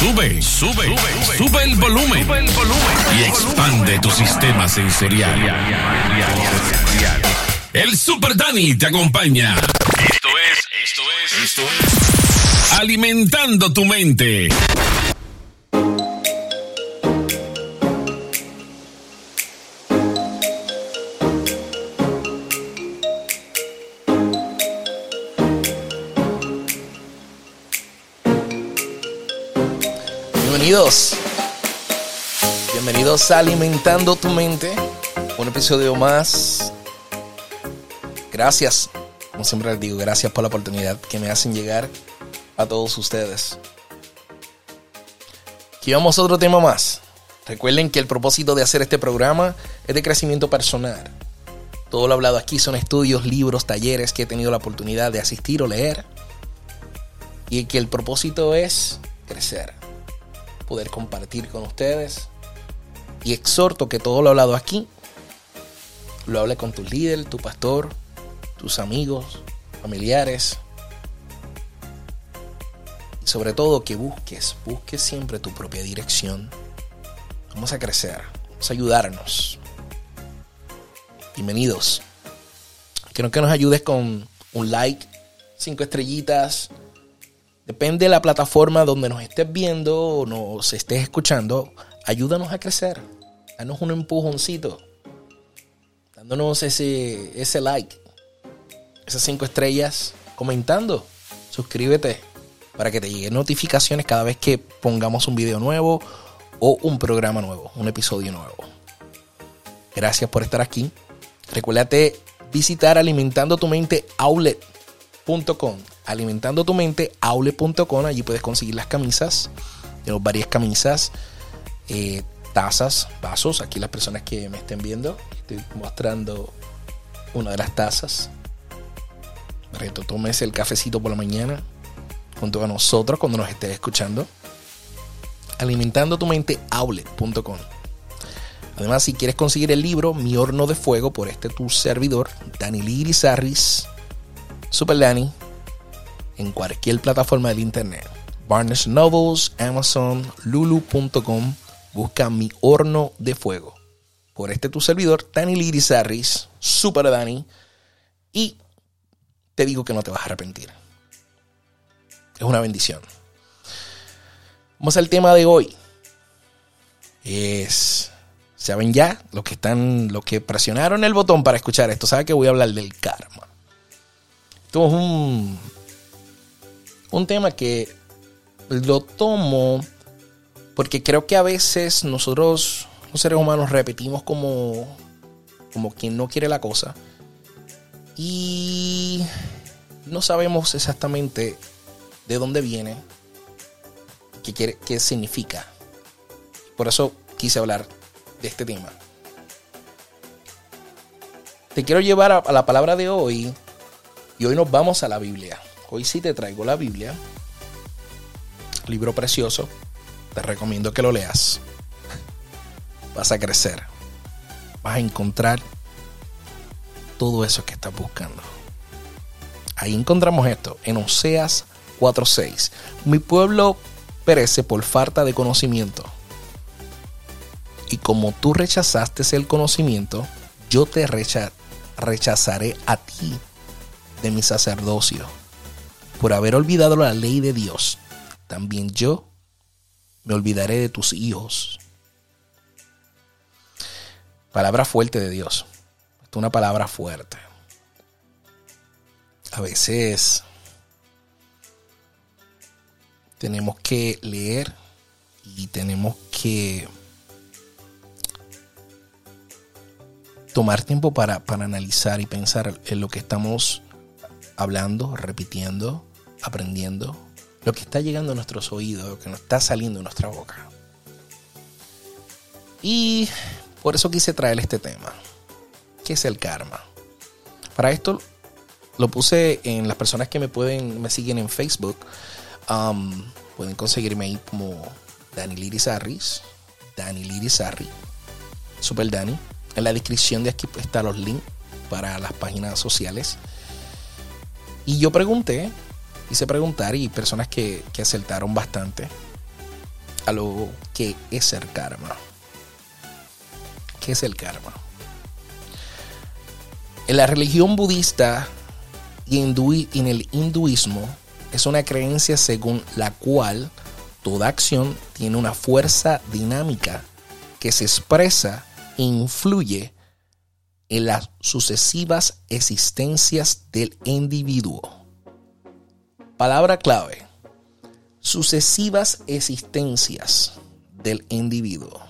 Sube, sube, sube el volumen. Y expande tu sistema sensorial. El Super Dani te acompaña. Esto es, esto es, esto es. Alimentando tu mente. Bienvenidos. Bienvenidos a Alimentando tu mente. Un episodio más. Gracias. Como siempre les digo, gracias por la oportunidad que me hacen llegar a todos ustedes. Aquí vamos a otro tema más. Recuerden que el propósito de hacer este programa es de crecimiento personal. Todo lo hablado aquí son estudios, libros, talleres que he tenido la oportunidad de asistir o leer. Y que el propósito es crecer poder compartir con ustedes. Y exhorto que todo lo hablado aquí lo hable con tu líder, tu pastor, tus amigos, familiares. Y sobre todo que busques, busques siempre tu propia dirección. Vamos a crecer, vamos a ayudarnos. Bienvenidos. Quiero que nos ayudes con un like, cinco estrellitas, Depende de la plataforma donde nos estés viendo o nos estés escuchando, ayúdanos a crecer. Danos un empujoncito. Dándonos ese, ese like, esas cinco estrellas, comentando. Suscríbete para que te lleguen notificaciones cada vez que pongamos un video nuevo o un programa nuevo, un episodio nuevo. Gracias por estar aquí. Recuérdate visitar alimentando tu mente outlet.com alimentando tu mente, aule.com, allí puedes conseguir las camisas. Tenemos varias camisas, eh, tazas, vasos. Aquí las personas que me estén viendo, estoy mostrando una de las tazas. Reto, tomes el cafecito por la mañana junto a nosotros cuando nos estés escuchando. Alimentando tu mente, aule.com. Además, si quieres conseguir el libro Mi horno de fuego por este tu servidor, Dani Lirizarris, Super Dani, en cualquier plataforma del internet. Barnes Novels, Amazon, Lulu.com. Busca mi horno de fuego. Por este tu servidor, Dani Lirizarris, Super Dani. Y te digo que no te vas a arrepentir. Es una bendición. Vamos al tema de hoy. Es. ¿Saben ya? Los que están. Los que presionaron el botón para escuchar esto, saben que voy a hablar del karma. Esto es un un tema que lo tomo porque creo que a veces nosotros, los seres humanos, repetimos como, como quien no quiere la cosa y no sabemos exactamente de dónde viene, qué, quiere, qué significa. Por eso quise hablar de este tema. Te quiero llevar a, a la palabra de hoy y hoy nos vamos a la Biblia. Hoy sí te traigo la Biblia, libro precioso, te recomiendo que lo leas. Vas a crecer, vas a encontrar todo eso que estás buscando. Ahí encontramos esto, en Oseas 4:6. Mi pueblo perece por falta de conocimiento. Y como tú rechazaste el conocimiento, yo te rechazaré a ti de mi sacerdocio por haber olvidado la ley de Dios, también yo me olvidaré de tus hijos. Palabra fuerte de Dios. Esto es una palabra fuerte. A veces tenemos que leer y tenemos que tomar tiempo para, para analizar y pensar en lo que estamos hablando, repitiendo, aprendiendo, lo que está llegando a nuestros oídos, lo que nos está saliendo de nuestra boca. Y por eso quise traer este tema. ¿Qué es el karma? Para esto lo puse en las personas que me pueden, me siguen en Facebook. Um, pueden conseguirme ahí como Dani Lirizarris. Dani Lirizarri. Super Dani. En la descripción de aquí están los links para las páginas sociales. Y yo pregunté hice preguntar y personas que, que acertaron bastante. a lo que es el karma. ¿Qué es el karma? En la religión budista y en el hinduismo es una creencia según la cual toda acción tiene una fuerza dinámica que se expresa e influye en las sucesivas existencias del individuo. Palabra clave. Sucesivas existencias del individuo.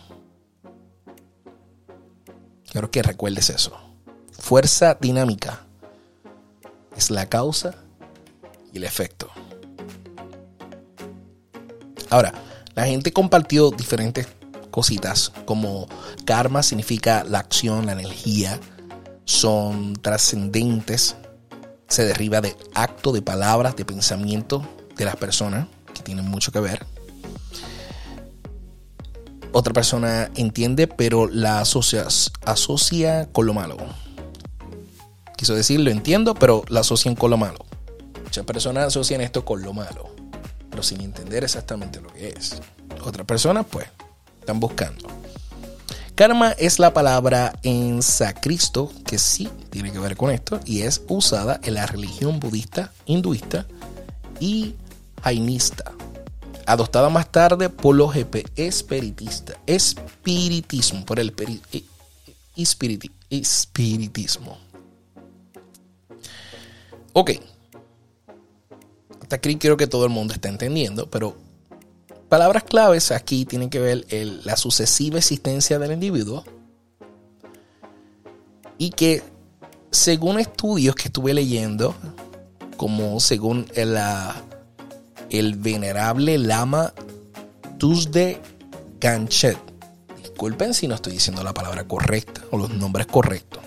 Quiero que recuerdes eso. Fuerza dinámica es la causa y el efecto. Ahora, la gente compartió diferentes cositas como karma significa la acción, la energía, son trascendentes, se deriva de acto, de palabras, de pensamiento de las personas que tienen mucho que ver. Otra persona entiende, pero la asocia, asocia con lo malo. Quiso decir, lo entiendo, pero la asocian con lo malo. Muchas personas asocian esto con lo malo, pero sin entender exactamente lo que es. Otras personas, pues, están buscando. Karma es la palabra en sánscrito que sí tiene que ver con esto y es usada en la religión budista, hinduista y jainista. Adoptada más tarde por los espiritistas, espiritismo, por el espiritismo. Ok. Hasta aquí creo que todo el mundo está entendiendo, pero palabras claves aquí tienen que ver la sucesiva existencia del individuo y que según estudios que estuve leyendo, como según el, el venerable lama Tuesday Ganchet, disculpen si no estoy diciendo la palabra correcta o los nombres correctos,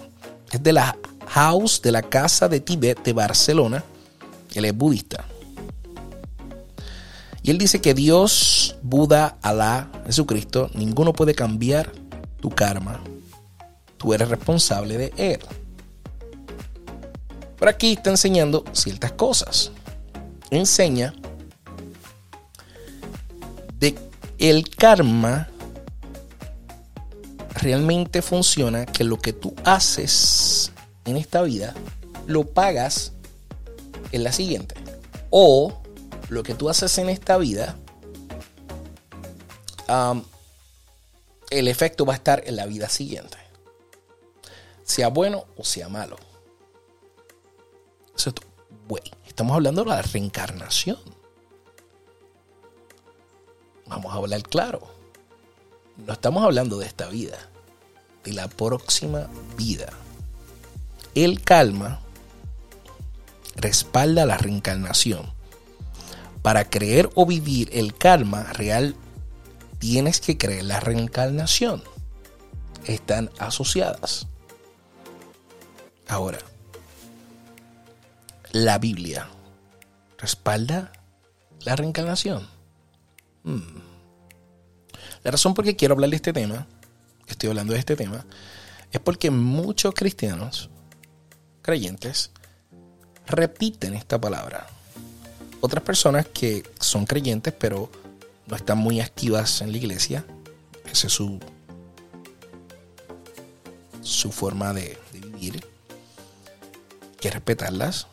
es de la House de la Casa de Tibet de Barcelona, él es budista. Y él dice que Dios, Buda, Alá, Jesucristo, ninguno puede cambiar tu karma. Tú eres responsable de él. Por aquí está enseñando ciertas cosas. Enseña de el karma realmente funciona que lo que tú haces en esta vida lo pagas en la siguiente. O lo que tú haces en esta vida, el efecto va a estar en la vida siguiente. Sea bueno o sea malo. Eso estamos hablando de la reencarnación. Vamos a hablar claro. No estamos hablando de esta vida, de la próxima vida. El calma respalda la reencarnación para creer o vivir el karma real, tienes que creer la reencarnación. Están asociadas. Ahora, la Biblia respalda la reencarnación. Hmm. La razón por qué quiero hablar de este tema, estoy hablando de este tema, es porque muchos cristianos, creyentes, repiten esta palabra otras personas que son creyentes pero no están muy activas en la iglesia, esa es su, su forma de, vivir, que respetarlas,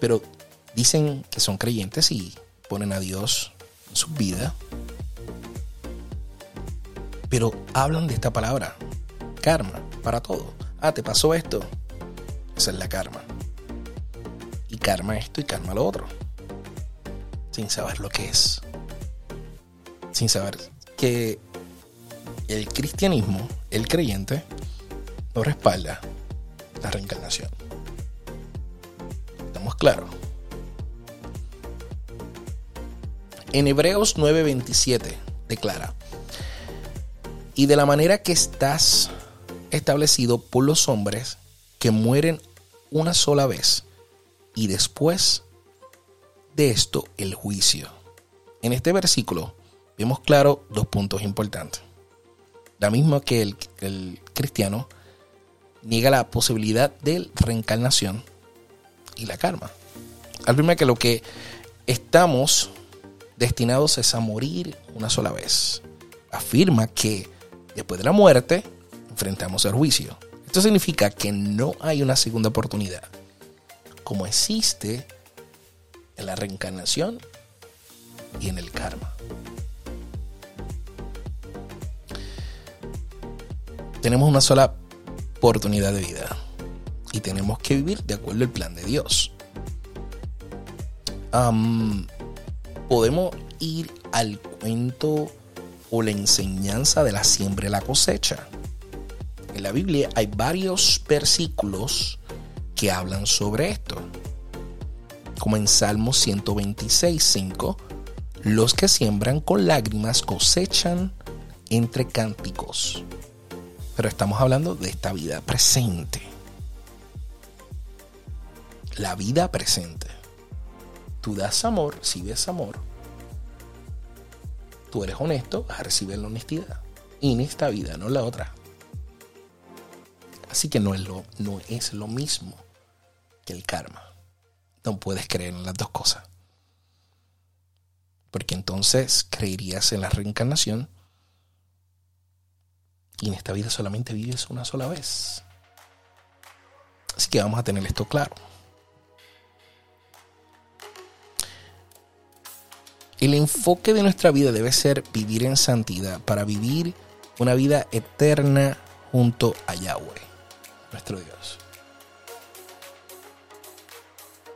pero dicen que son creyentes y ponen a Dios en su vida, pero hablan de esta palabra, karma, para todo. Ah, te pasó esto, esa es la karma. Y karma esto y karma lo otro sin saber lo que es. Sin saber que el cristianismo, el creyente, no respalda la reencarnación. ¿Estamos claros? En Hebreos 9:27 declara, y de la manera que estás establecido por los hombres que mueren una sola vez y después de esto el juicio. En este versículo vemos claro dos puntos importantes. La misma que el, cristiano niega la posibilidad de reencarnación y la karma. Primero que lo que estamos destinados es a morir una sola vez. Afirma que después de la muerte enfrentamos el juicio. Esto significa que no hay una segunda oportunidad, como existe la reencarnación y en el karma. Tenemos una sola oportunidad de vida y tenemos que vivir de acuerdo al plan de Dios. podemos ir al cuento o la enseñanza de la siembra y la cosecha. En la Biblia hay varios versículos que hablan sobre esto. Como en Salmo 126, 5, los que siembran con lágrimas cosechan entre cánticos. Pero estamos hablando de esta vida presente. La vida presente. Tú das amor, si ves amor. Tú eres honesto, vas a recibir la honestidad. Y en esta vida, no la otra. Así que no es lo, no es lo mismo que el karma. No puedes creer en las dos cosas. Porque entonces creerías en la reencarnación y en esta vida solamente vives una sola vez. Así que vamos a tener esto claro. El enfoque de nuestra vida debe ser vivir en santidad para vivir una vida eterna junto a Yahweh, nuestro Dios.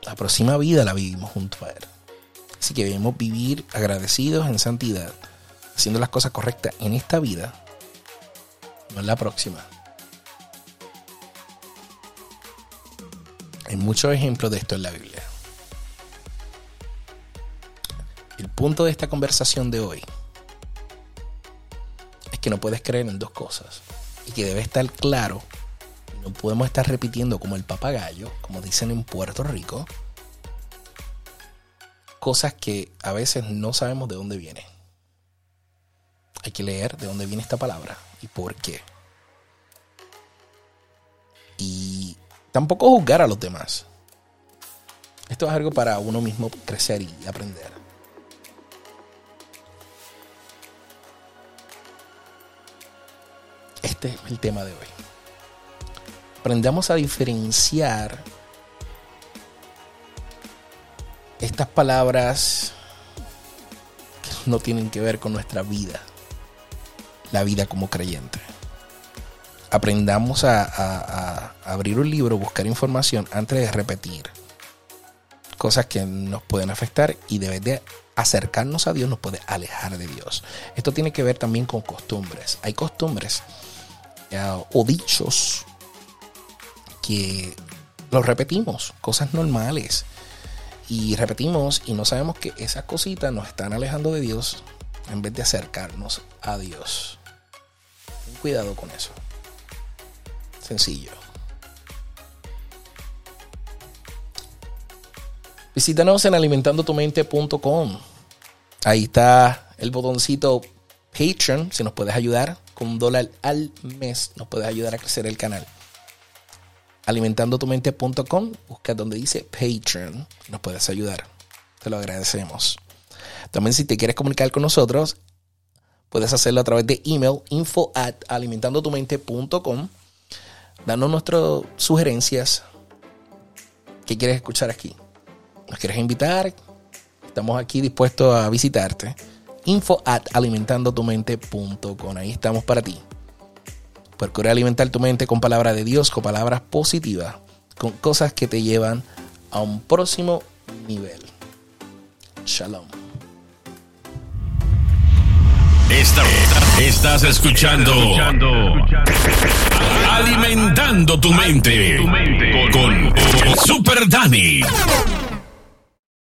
La próxima vida la vivimos junto a Él. Así que debemos vivir agradecidos en santidad, haciendo las cosas correctas en esta vida no es la próxima. Hay muchos ejemplos de esto en la Biblia. El punto de esta conversación de hoy es que no puedes creer en dos cosas y que debe estar claro. No podemos estar repitiendo como el papagayo, como dicen en Puerto Rico, cosas que a veces no sabemos de dónde vienen. Hay que leer de dónde viene esta palabra y por qué. Y tampoco juzgar a los demás. Esto es algo para uno mismo crecer y aprender. Este es el tema de hoy. Aprendamos a diferenciar estas palabras que no tienen que ver con nuestra vida la vida como creyente. Aprendamos a, abrir un libro, buscar información antes de repetir cosas que nos pueden afectar y debe de acercarnos a Dios nos puede alejar de Dios. Esto tiene que ver también con costumbres. Hay costumbres eh, o dichos que los repetimos, cosas normales. Y repetimos y no sabemos que esas cositas nos están alejando de Dios en vez de acercarnos a Dios cuidado con eso. Sencillo. Visítanos en alimentandotumente.com. Ahí está el botoncito Patreon. Si nos puedes ayudar con un dólar al mes, nos puedes ayudar a crecer el canal. Alimentandotumente.com. Busca donde dice Patreon. Nos puedes ayudar. Te lo agradecemos. También si te quieres comunicar con nosotros, Puedes hacerlo a través de email info at alimentandotumente.com. Danos nuestras sugerencias. ¿Qué quieres escuchar aquí? ¿Nos quieres invitar? Estamos aquí dispuestos a visitarte. Info at alimentandotumente.com. Ahí estamos para ti. Procura alimentar tu mente con palabras de Dios, con palabras positivas, con cosas que te llevan a un próximo nivel. Shalom estás escuchando, Alimentando tu mente con, con Super Dani.